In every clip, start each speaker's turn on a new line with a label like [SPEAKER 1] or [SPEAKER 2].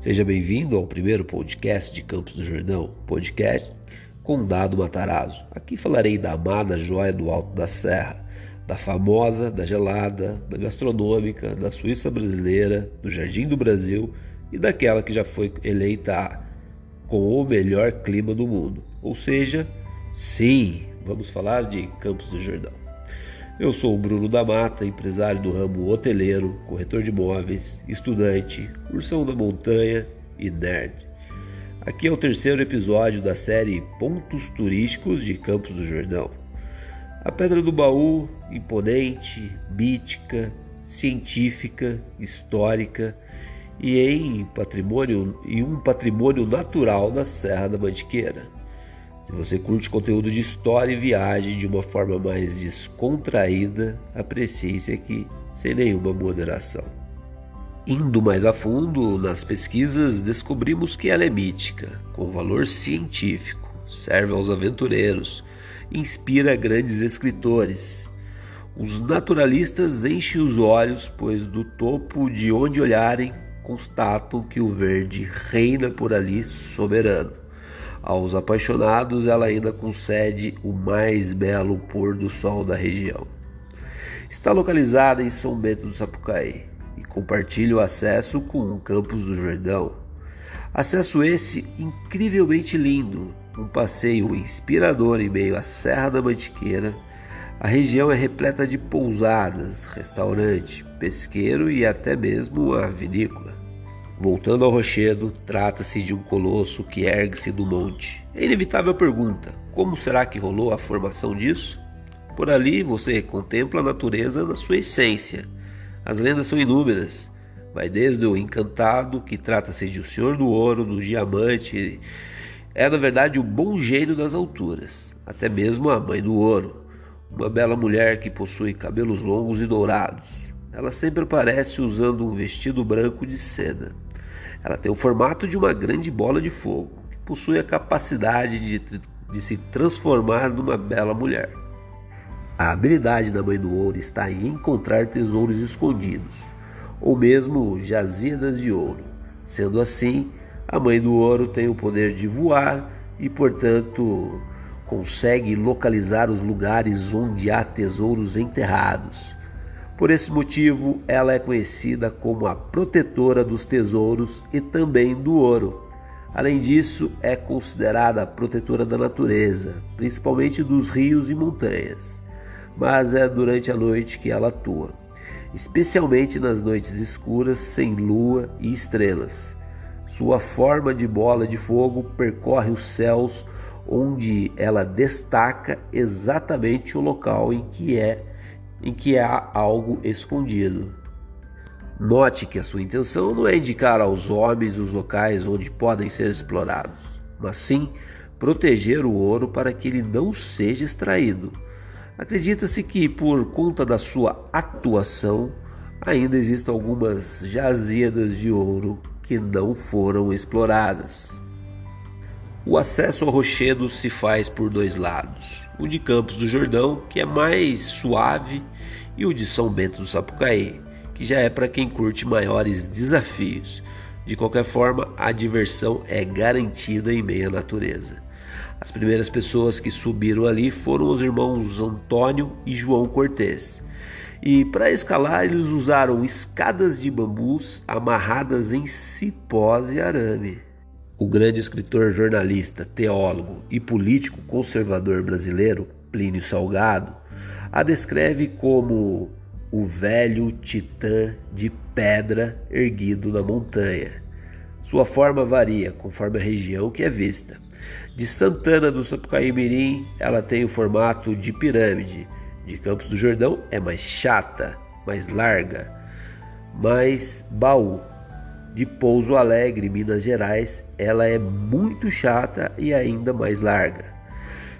[SPEAKER 1] Seja bem-vindo ao primeiro podcast de Campos do Jordão, podcast com Dado Matarazzo. Aqui falarei da amada joia do Alto da Serra, da famosa, da gelada, da gastronômica, da Suíça brasileira, do Jardim do Brasil e daquela que já foi eleita com o melhor clima do mundo. Ou seja, sim, vamos falar de Campos do Jordão. Eu sou o Bruno da Mata, empresário do ramo hoteleiro, corretor de imóveis, estudante, ursão da montanha e nerd. Aqui é o terceiro episódio da série Pontos Turísticos de Campos do Jordão. A Pedra do Baú, imponente, mítica, científica, histórica e em patrimônio e um patrimônio natural da Serra da Mantiqueira. Se você curte conteúdo de história e viagem de uma forma mais descontraída, aprecie esse aqui sem nenhuma moderação. Indo mais a fundo nas pesquisas, descobrimos que ela é mítica, com valor científico, serve aos aventureiros, inspira grandes escritores. Os naturalistas enchem os olhos, pois do topo de onde olharem constatam que o verde reina por ali soberano. Aos apaixonados, ela ainda concede o mais belo pôr do sol da região. Está localizada em São Bento do Sapucaí e compartilha o acesso com o Campos do Jordão. Acesso esse incrivelmente lindo, um passeio inspirador em meio à Serra da Mantiqueira. A região é repleta de pousadas, restaurante, pesqueiro e até mesmo a vinícola. Voltando ao rochedo, trata-se de um colosso que ergue-se do monte. É inevitável a pergunta: como será que rolou a formação disso? Por ali você contempla a natureza na sua essência. As lendas são inúmeras. Vai desde o encantado, que trata-se de o Senhor do Ouro, do Diamante. É na verdade o bom gênio das alturas, até mesmo a Mãe do Ouro, uma bela mulher que possui cabelos longos e dourados. Ela sempre aparece usando um vestido branco de seda. Ela tem o formato de uma grande bola de fogo, que possui a capacidade de, de se transformar numa bela mulher. A habilidade da Mãe do Ouro está em encontrar tesouros escondidos, ou mesmo jazidas de ouro. Sendo assim, a Mãe do Ouro tem o poder de voar e, portanto, consegue localizar os lugares onde há tesouros enterrados. Por esse motivo, ela é conhecida como a protetora dos tesouros e também do ouro. Além disso, é considerada a protetora da natureza, principalmente dos rios e montanhas. Mas é durante a noite que ela atua, especialmente nas noites escuras, sem lua e estrelas. Sua forma de bola de fogo percorre os céus, onde ela destaca exatamente o local em que é em que há algo escondido. Note que a sua intenção não é indicar aos homens os locais onde podem ser explorados, mas sim proteger o ouro para que ele não seja extraído. Acredita-se que, por conta da sua atuação, ainda existem algumas jazidas de ouro que não foram exploradas. O acesso ao rochedo se faz por dois lados: o de Campos do Jordão, que é mais suave, e o de São Bento do Sapucaí, que já é para quem curte maiores desafios. De qualquer forma, a diversão é garantida em meio à natureza. As primeiras pessoas que subiram ali foram os irmãos Antônio e João Cortes. E para escalar, eles usaram escadas de bambus amarradas em cipós e arame. O grande escritor, jornalista, teólogo e político conservador brasileiro Plínio Salgado a descreve como o velho titã de pedra erguido na montanha. Sua forma varia conforme a região que é vista. De Santana do Sapucaí Mirim, ela tem o formato de pirâmide. De Campos do Jordão é mais chata, mais larga, mais baú de Pouso Alegre, Minas Gerais, ela é muito chata e ainda mais larga.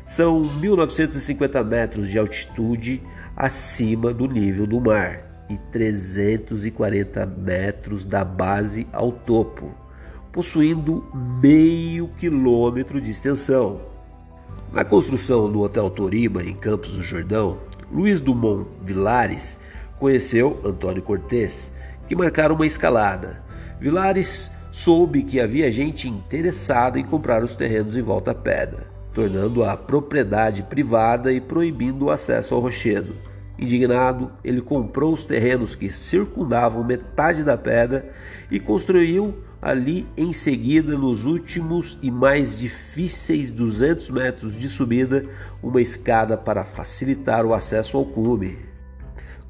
[SPEAKER 1] São 1950 metros de altitude acima do nível do mar e 340 metros da base ao topo, possuindo meio quilômetro de extensão. Na construção do Hotel Toriba, em Campos do Jordão, Luiz Dumont Vilares conheceu Antônio Cortes que marcaram uma escalada. Vilares soube que havia gente interessada em comprar os terrenos em volta à pedra, tornando a propriedade privada e proibindo o acesso ao rochedo. Indignado, ele comprou os terrenos que circundavam metade da pedra e construiu ali em seguida, nos últimos e mais difíceis 200 metros de subida, uma escada para facilitar o acesso ao cume.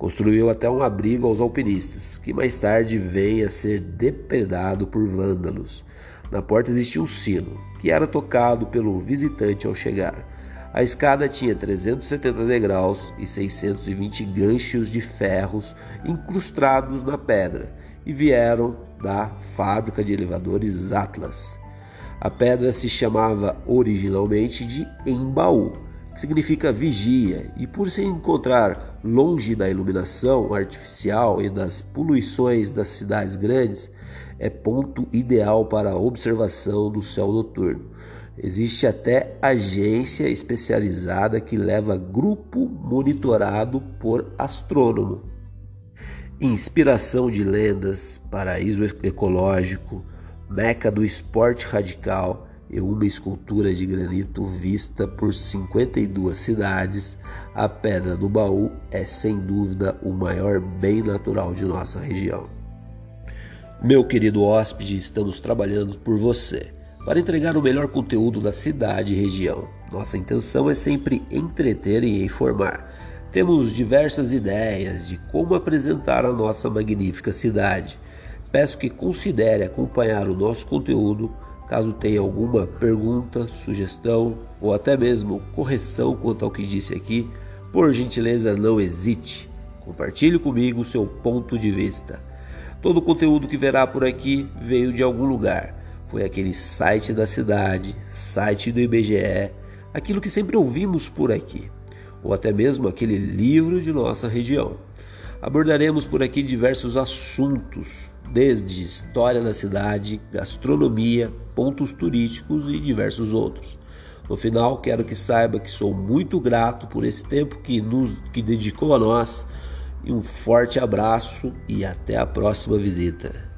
[SPEAKER 1] Construiu até um abrigo aos alpinistas, que mais tarde veio a ser depredado por vândalos. Na porta existia um sino, que era tocado pelo visitante ao chegar. A escada tinha 370 degraus e 620 ganchos de ferros incrustados na pedra e vieram da fábrica de elevadores Atlas. A pedra se chamava originalmente de Embaú, que significa vigia, e por se encontrar longe da iluminação artificial e das poluições das cidades grandes, é ponto ideal para a observação do céu noturno. Existe até agência especializada que leva grupo monitorado por astrônomo. Inspiração de lendas, paraíso ecológico, meca do esporte radical e uma escultura de granito vista por 52 cidades, a Pedra do Baú é sem dúvida o maior bem natural de nossa região. Meu querido hóspede, estamos trabalhando por você para entregar o melhor conteúdo da cidade e região. Nossa intenção é sempre entreter e informar. Temos diversas ideias de como apresentar a nossa magnífica cidade. Peço que considere acompanhar o nosso conteúdo. Caso tenha alguma pergunta, sugestão ou até mesmo correção quanto ao que disse aqui, por gentileza não hesite. Compartilhe comigo o seu ponto de vista. Todo o conteúdo que verá por aqui veio de algum lugar foi aquele site da cidade, site do IBGE, aquilo que sempre ouvimos por aqui, ou até mesmo aquele livro de nossa região. Abordaremos por aqui diversos assuntos, desde história da cidade, gastronomia, pontos turísticos e diversos outros. No final, quero que saiba que sou muito grato por esse tempo que nos que dedicou a nós. E um forte abraço e até a próxima visita.